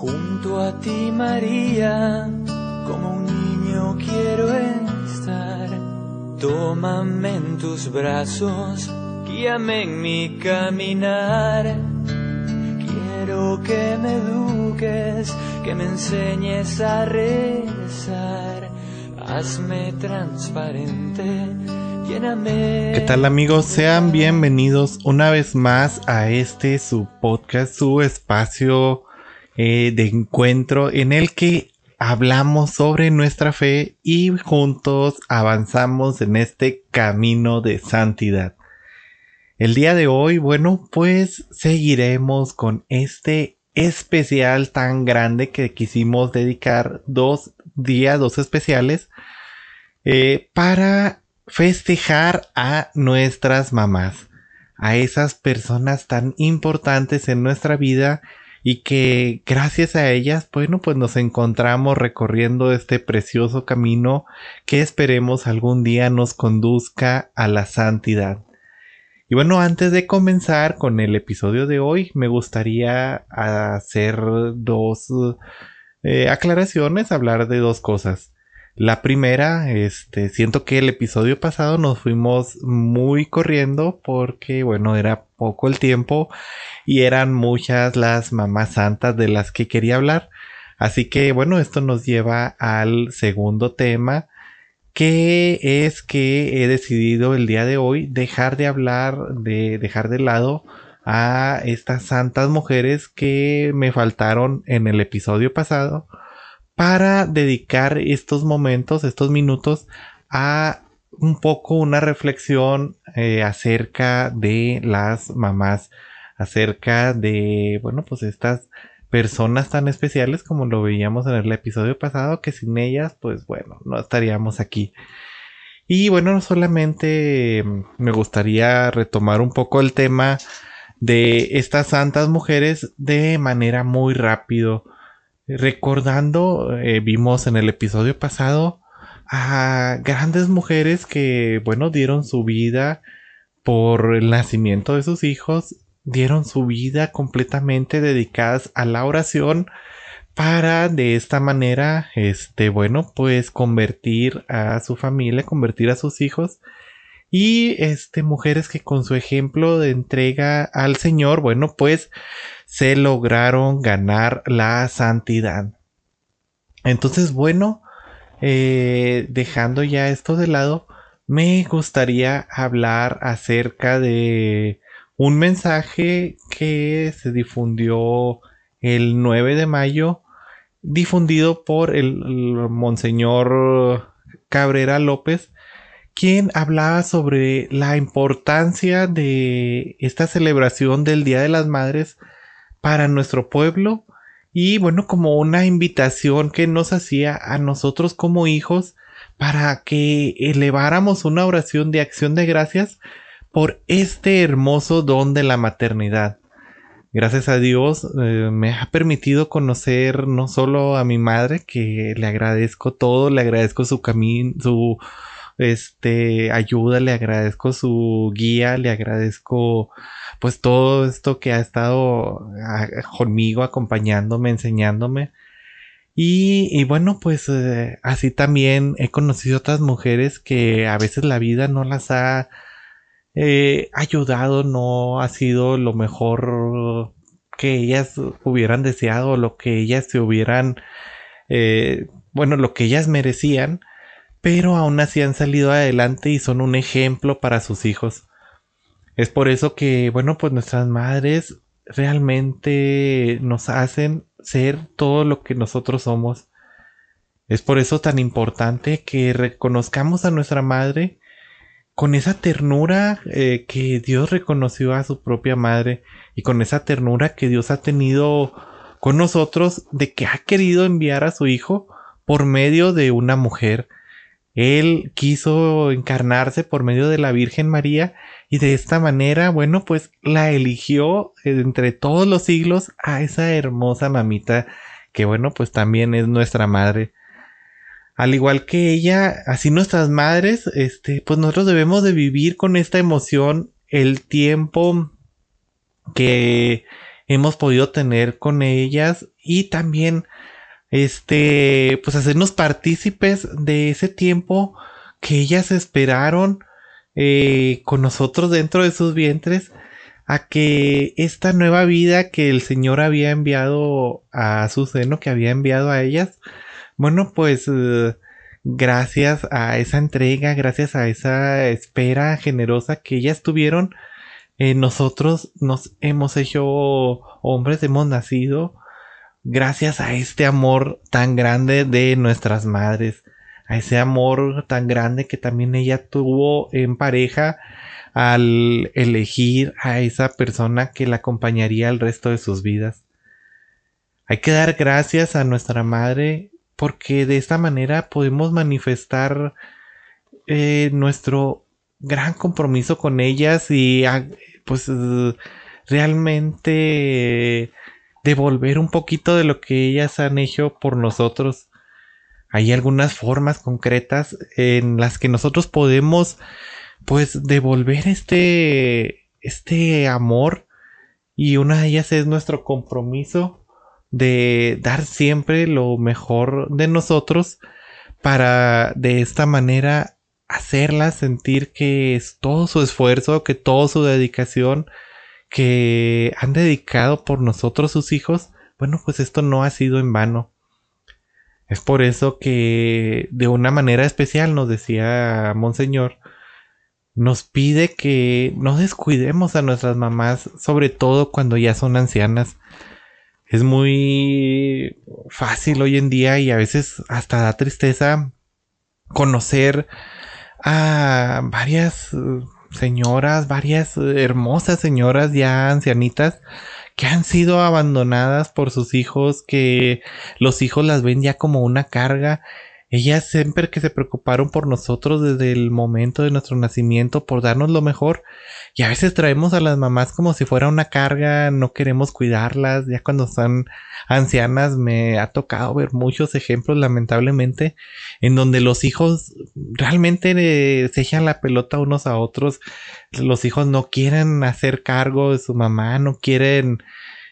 Junto a ti, María, como un niño quiero estar. Tómame en tus brazos, guíame en mi caminar. Quiero que me eduques, que me enseñes a rezar. Hazme transparente, lléname. ¿Qué tal amigos? Sean bienvenidos una vez más a este su podcast, su espacio eh, de encuentro en el que hablamos sobre nuestra fe y juntos avanzamos en este camino de santidad. El día de hoy, bueno, pues seguiremos con este especial tan grande que quisimos dedicar dos días, dos especiales, eh, para festejar a nuestras mamás, a esas personas tan importantes en nuestra vida y que gracias a ellas, bueno, pues nos encontramos recorriendo este precioso camino que esperemos algún día nos conduzca a la santidad. Y bueno, antes de comenzar con el episodio de hoy, me gustaría hacer dos eh, aclaraciones, hablar de dos cosas. La primera, este, siento que el episodio pasado nos fuimos muy corriendo porque, bueno, era poco el tiempo y eran muchas las mamás santas de las que quería hablar. Así que, bueno, esto nos lleva al segundo tema, que es que he decidido el día de hoy dejar de hablar, de dejar de lado a estas santas mujeres que me faltaron en el episodio pasado para dedicar estos momentos, estos minutos a un poco una reflexión eh, acerca de las mamás, acerca de, bueno, pues estas personas tan especiales como lo veíamos en el episodio pasado, que sin ellas, pues bueno, no estaríamos aquí. Y bueno, no solamente me gustaría retomar un poco el tema de estas santas mujeres de manera muy rápido recordando, eh, vimos en el episodio pasado a grandes mujeres que, bueno, dieron su vida por el nacimiento de sus hijos, dieron su vida completamente dedicadas a la oración para de esta manera, este, bueno, pues convertir a su familia, convertir a sus hijos y este mujeres que con su ejemplo de entrega al Señor, bueno, pues se lograron ganar la santidad. Entonces, bueno, eh, dejando ya esto de lado, me gustaría hablar acerca de un mensaje que se difundió el 9 de mayo, difundido por el, el Monseñor Cabrera López, quien hablaba sobre la importancia de esta celebración del Día de las Madres para nuestro pueblo y bueno, como una invitación que nos hacía a nosotros como hijos para que eleváramos una oración de acción de gracias por este hermoso don de la maternidad. Gracias a Dios eh, me ha permitido conocer no solo a mi madre, que le agradezco todo, le agradezco su camino, su este ayuda, le agradezco su guía, le agradezco pues todo esto que ha estado ah, conmigo, acompañándome, enseñándome. Y, bueno, pues eh, así también he conocido otras mujeres que a veces la vida no las ha eh, ayudado, no ha sido lo mejor que ellas hubieran deseado, lo que ellas se hubieran, eh, bueno, lo que ellas merecían, pero aún así han salido adelante y son un ejemplo para sus hijos. Es por eso que, bueno, pues nuestras madres realmente nos hacen ser todo lo que nosotros somos. Es por eso tan importante que reconozcamos a nuestra madre con esa ternura eh, que Dios reconoció a su propia madre y con esa ternura que Dios ha tenido con nosotros de que ha querido enviar a su hijo por medio de una mujer. Él quiso encarnarse por medio de la Virgen María y de esta manera, bueno, pues la eligió entre todos los siglos a esa hermosa mamita que bueno, pues también es nuestra madre. Al igual que ella, así nuestras madres, este, pues nosotros debemos de vivir con esta emoción el tiempo que hemos podido tener con ellas y también este, pues hacernos partícipes de ese tiempo que ellas esperaron eh, con nosotros dentro de sus vientres a que esta nueva vida que el Señor había enviado a su seno, que había enviado a ellas, bueno, pues eh, gracias a esa entrega, gracias a esa espera generosa que ellas tuvieron, eh, nosotros nos hemos hecho hombres, hemos nacido gracias a este amor tan grande de nuestras madres, a ese amor tan grande que también ella tuvo en pareja al elegir a esa persona que la acompañaría el resto de sus vidas. Hay que dar gracias a nuestra madre porque de esta manera podemos manifestar eh, nuestro gran compromiso con ellas y ah, pues realmente devolver un poquito de lo que ellas han hecho por nosotros. Hay algunas formas concretas en las que nosotros podemos pues devolver este este amor y una de ellas es nuestro compromiso de dar siempre lo mejor de nosotros para de esta manera hacerla sentir que es todo su esfuerzo, que toda su dedicación que han dedicado por nosotros sus hijos, bueno, pues esto no ha sido en vano. Es por eso que de una manera especial nos decía Monseñor, nos pide que no descuidemos a nuestras mamás, sobre todo cuando ya son ancianas. Es muy fácil hoy en día y a veces hasta da tristeza conocer a varias señoras, varias hermosas señoras ya ancianitas que han sido abandonadas por sus hijos, que los hijos las ven ya como una carga ellas siempre que se preocuparon por nosotros desde el momento de nuestro nacimiento, por darnos lo mejor. Y a veces traemos a las mamás como si fuera una carga, no queremos cuidarlas. Ya cuando son ancianas me ha tocado ver muchos ejemplos, lamentablemente, en donde los hijos realmente eh, se echan la pelota unos a otros. Los hijos no quieren hacer cargo de su mamá, no quieren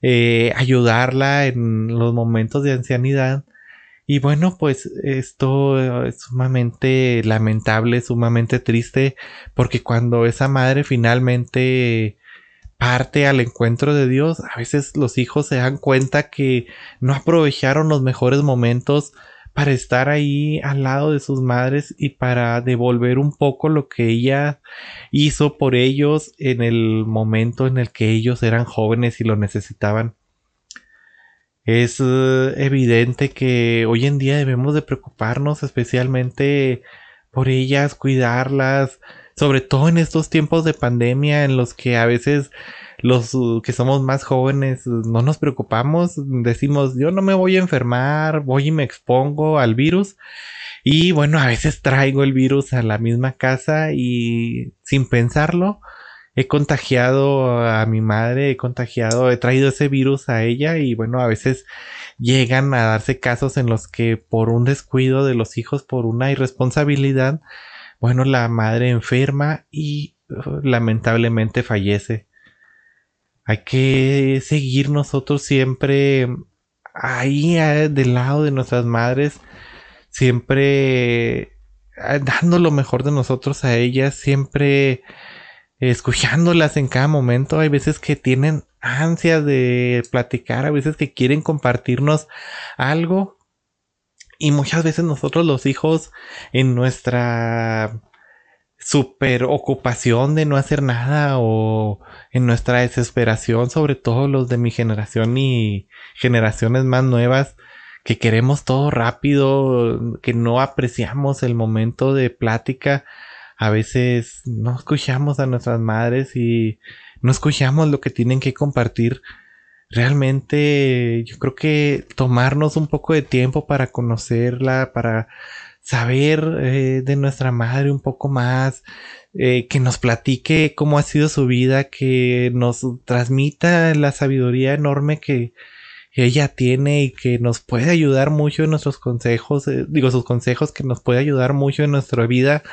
eh, ayudarla en los momentos de ancianidad. Y bueno, pues esto es sumamente lamentable, sumamente triste, porque cuando esa madre finalmente parte al encuentro de Dios, a veces los hijos se dan cuenta que no aprovecharon los mejores momentos para estar ahí al lado de sus madres y para devolver un poco lo que ella hizo por ellos en el momento en el que ellos eran jóvenes y lo necesitaban. Es eh, evidente que hoy en día debemos de preocuparnos especialmente por ellas, cuidarlas, sobre todo en estos tiempos de pandemia en los que a veces los uh, que somos más jóvenes uh, no nos preocupamos, decimos yo no me voy a enfermar, voy y me expongo al virus y bueno, a veces traigo el virus a la misma casa y sin pensarlo he contagiado a mi madre, he contagiado, he traído ese virus a ella y bueno, a veces llegan a darse casos en los que por un descuido de los hijos, por una irresponsabilidad, bueno, la madre enferma y uh, lamentablemente fallece. Hay que seguir nosotros siempre ahí eh, del lado de nuestras madres, siempre eh, dando lo mejor de nosotros a ellas, siempre escuchándolas en cada momento. Hay veces que tienen ansias de platicar, a veces que quieren compartirnos algo. Y muchas veces nosotros los hijos en nuestra super ocupación de no hacer nada o en nuestra desesperación, sobre todo los de mi generación y generaciones más nuevas, que queremos todo rápido, que no apreciamos el momento de plática a veces no escuchamos a nuestras madres y no escuchamos lo que tienen que compartir. Realmente yo creo que tomarnos un poco de tiempo para conocerla, para saber eh, de nuestra madre un poco más, eh, que nos platique cómo ha sido su vida, que nos transmita la sabiduría enorme que, ella tiene y que nos puede ayudar mucho en nuestros consejos, eh, digo sus consejos que nos puede ayudar mucho en nuestra vida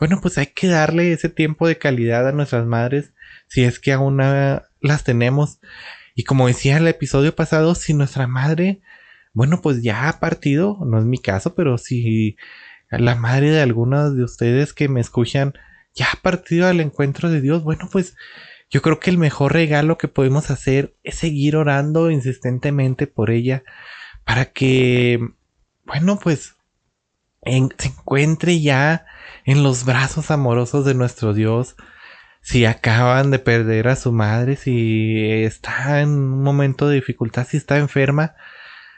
bueno, pues hay que darle ese tiempo de calidad a nuestras madres si es que aún las tenemos. Y como decía el episodio pasado, si nuestra madre, bueno, pues ya ha partido, no es mi caso, pero si la madre de algunos de ustedes que me escuchan ya ha partido al encuentro de Dios, bueno, pues yo creo que el mejor regalo que podemos hacer es seguir orando insistentemente por ella para que, bueno, pues se encuentre ya en los brazos amorosos de nuestro Dios. Si acaban de perder a su madre, si está en un momento de dificultad, si está enferma,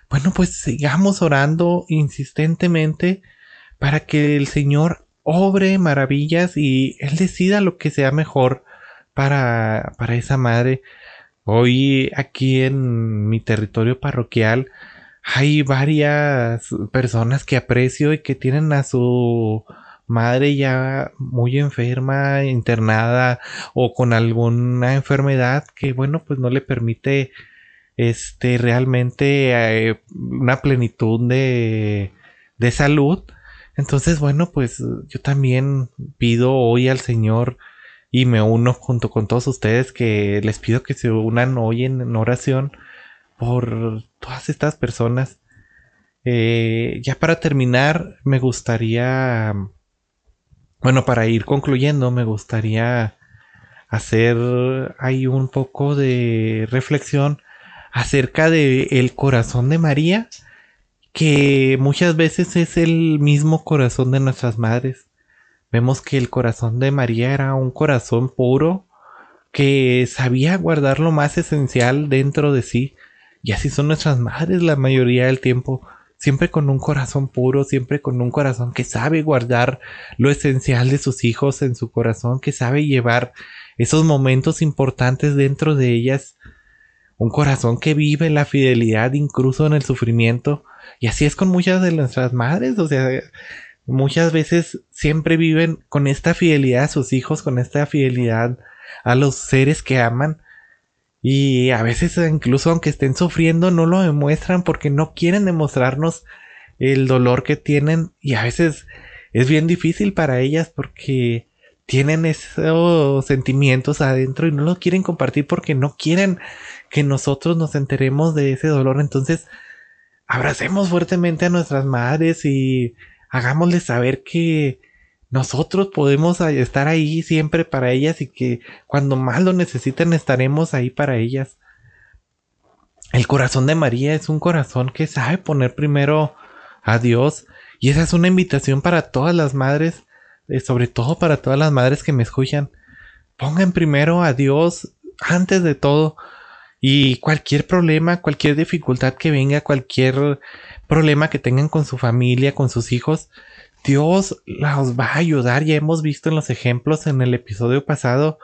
bueno, pues sigamos orando insistentemente para que el Señor obre maravillas y Él decida lo que sea mejor para, para esa madre. Hoy aquí en mi territorio parroquial hay varias personas que aprecio y que tienen a su madre ya muy enferma, internada o con alguna enfermedad que bueno pues no le permite este realmente eh, una plenitud de, de salud. Entonces bueno pues yo también pido hoy al Señor y me uno junto con todos ustedes que les pido que se unan hoy en oración por todas estas personas. Eh, ya para terminar, me gustaría, bueno, para ir concluyendo, me gustaría hacer ahí un poco de reflexión acerca de el corazón de María, que muchas veces es el mismo corazón de nuestras madres. Vemos que el corazón de María era un corazón puro que sabía guardar lo más esencial dentro de sí, y así son nuestras madres la mayoría del tiempo. Siempre con un corazón puro, siempre con un corazón que sabe guardar lo esencial de sus hijos en su corazón, que sabe llevar esos momentos importantes dentro de ellas. Un corazón que vive la fidelidad incluso en el sufrimiento. Y así es con muchas de nuestras madres. O sea, muchas veces siempre viven con esta fidelidad a sus hijos, con esta fidelidad a los seres que aman. Y a veces incluso aunque estén sufriendo no lo demuestran porque no quieren demostrarnos el dolor que tienen y a veces es bien difícil para ellas porque tienen esos sentimientos adentro y no lo quieren compartir porque no quieren que nosotros nos enteremos de ese dolor. Entonces, abracemos fuertemente a nuestras madres y hagámosles saber que nosotros podemos estar ahí siempre para ellas y que cuando más lo necesiten estaremos ahí para ellas. El corazón de María es un corazón que sabe poner primero a Dios y esa es una invitación para todas las madres, eh, sobre todo para todas las madres que me escuchan. Pongan primero a Dios antes de todo y cualquier problema, cualquier dificultad que venga, cualquier problema que tengan con su familia, con sus hijos, Dios los va a ayudar. Ya hemos visto en los ejemplos en el episodio pasado.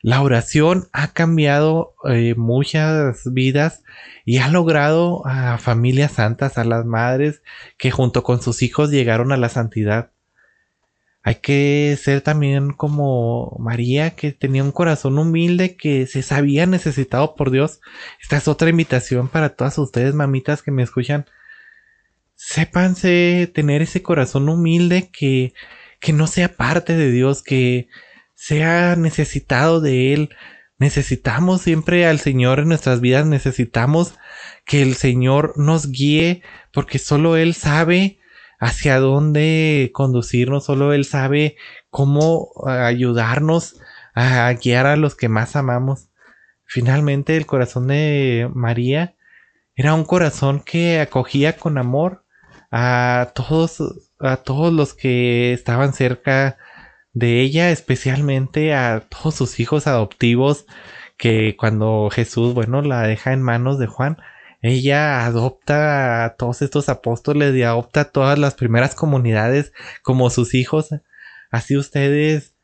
La oración ha cambiado eh, muchas vidas y ha logrado a familias santas, a las madres que junto con sus hijos llegaron a la santidad. Hay que ser también como María, que tenía un corazón humilde, que se sabía necesitado por Dios. Esta es otra invitación para todas ustedes, mamitas que me escuchan sépanse tener ese corazón humilde que, que no sea parte de Dios, que sea necesitado de Él. Necesitamos siempre al Señor en nuestras vidas, necesitamos que el Señor nos guíe, porque solo Él sabe hacia dónde conducirnos, solo Él sabe cómo ayudarnos a guiar a los que más amamos. Finalmente el corazón de María era un corazón que acogía con amor a todos, a todos los que estaban cerca de ella, especialmente a todos sus hijos adoptivos, que cuando Jesús, bueno, la deja en manos de Juan, ella adopta a todos estos apóstoles y adopta a todas las primeras comunidades como sus hijos. Así ustedes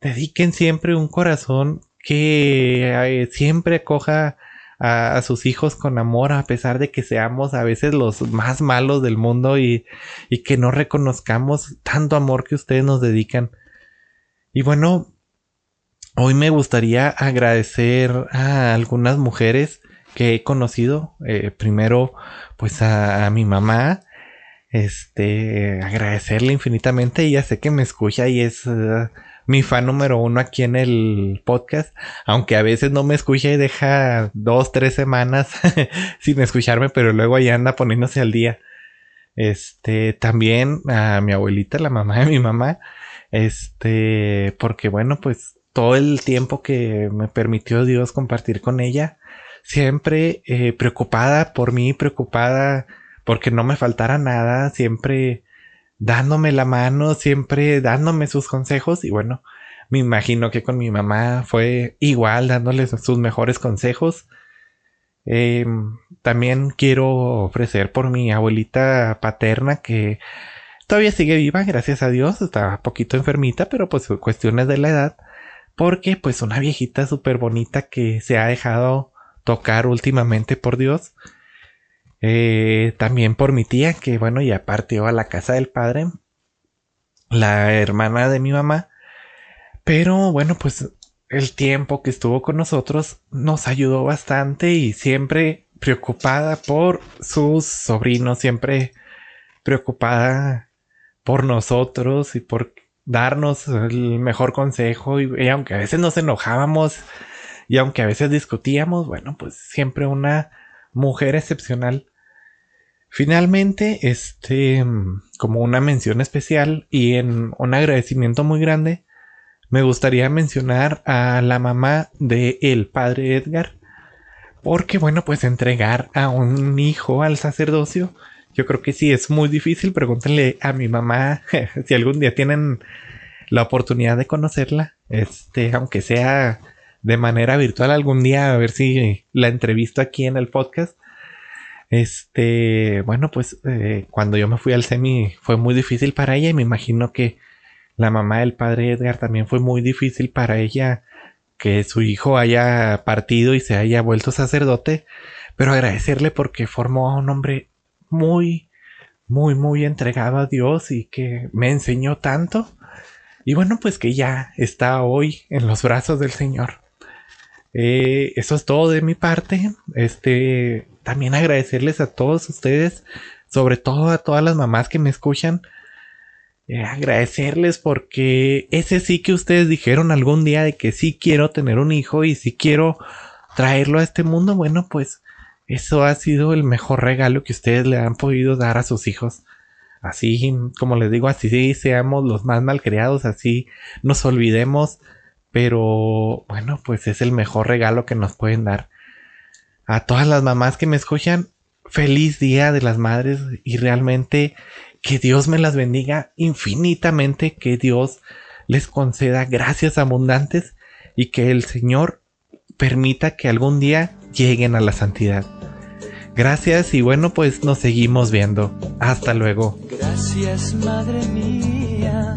dediquen siempre un corazón que eh, siempre coja a, sus hijos con amor a pesar de que seamos a veces los más malos del mundo y, y que no reconozcamos tanto amor que ustedes nos dedican. Y bueno, hoy me gustaría agradecer a algunas mujeres que he conocido. Eh, primero, pues a, mi mamá. Este, agradecerle infinitamente. Ella sé que me escucha y es uh, mi fan número uno aquí en el podcast, aunque a veces no me escucha y deja dos, tres semanas sin escucharme, pero luego ahí anda poniéndose al día. Este, también a mi abuelita, la mamá de mi mamá, este, porque bueno, pues todo el tiempo que me permitió Dios compartir con ella, siempre eh, preocupada por mí, preocupada porque no me faltara nada, siempre dándome la mano, siempre dándome sus consejos y bueno, me imagino que con mi mamá fue igual dándole sus mejores consejos. Em, también quiero ofrecer por mi abuelita paterna que todavía sigue viva, gracias a Dios, está poquito enfermita, pero pues cuestiones de la edad, porque pues una viejita súper bonita que se ha dejado tocar últimamente por Dios. Eh, también por mi tía, que bueno, ya partió a la casa del padre, la hermana de mi mamá. Pero bueno, pues el tiempo que estuvo con nosotros nos ayudó bastante y siempre preocupada por sus sobrinos, siempre preocupada por nosotros y por darnos el mejor consejo y, aunque a veces nos enojábamos y aunque a veces discutíamos, bueno, pues siempre una mujer excepcional. Finalmente, este, como una mención especial y en un agradecimiento muy grande, me gustaría mencionar a la mamá de el padre Edgar, porque bueno, pues entregar a un hijo al sacerdocio, yo creo que sí es muy difícil. Pregúntenle a mi mamá si algún día tienen la oportunidad de conocerla, este, aunque sea de manera virtual algún día, a ver si la entrevisto aquí en el podcast. Este, bueno, pues eh, cuando yo me fui al semi fue muy difícil para ella y me imagino que la mamá del padre Edgar también fue muy difícil para ella que su hijo haya partido y se haya vuelto sacerdote, pero agradecerle porque formó a un hombre muy, muy, muy entregado a Dios y que me enseñó tanto. Y bueno, pues que ya está hoy en los brazos del Señor. Eh, eso es todo de mi parte. Este, también agradecerles a todos ustedes, sobre todo a todas las mamás que me escuchan. Eh, agradecerles porque ese sí que ustedes dijeron algún día de que sí quiero tener un hijo y sí quiero traerlo a este mundo. Bueno, pues eso ha sido el mejor regalo que ustedes le han podido dar a sus hijos. Así, como les digo, así seamos los más malcriados, así nos olvidemos pero bueno, pues es el mejor regalo que nos pueden dar. A todas las mamás que me escuchan, feliz día de las madres y realmente que Dios me las bendiga infinitamente, que Dios les conceda gracias abundantes y que el Señor permita que algún día lleguen a la santidad. Gracias y bueno, pues nos seguimos viendo. Hasta luego. Gracias, Madre mía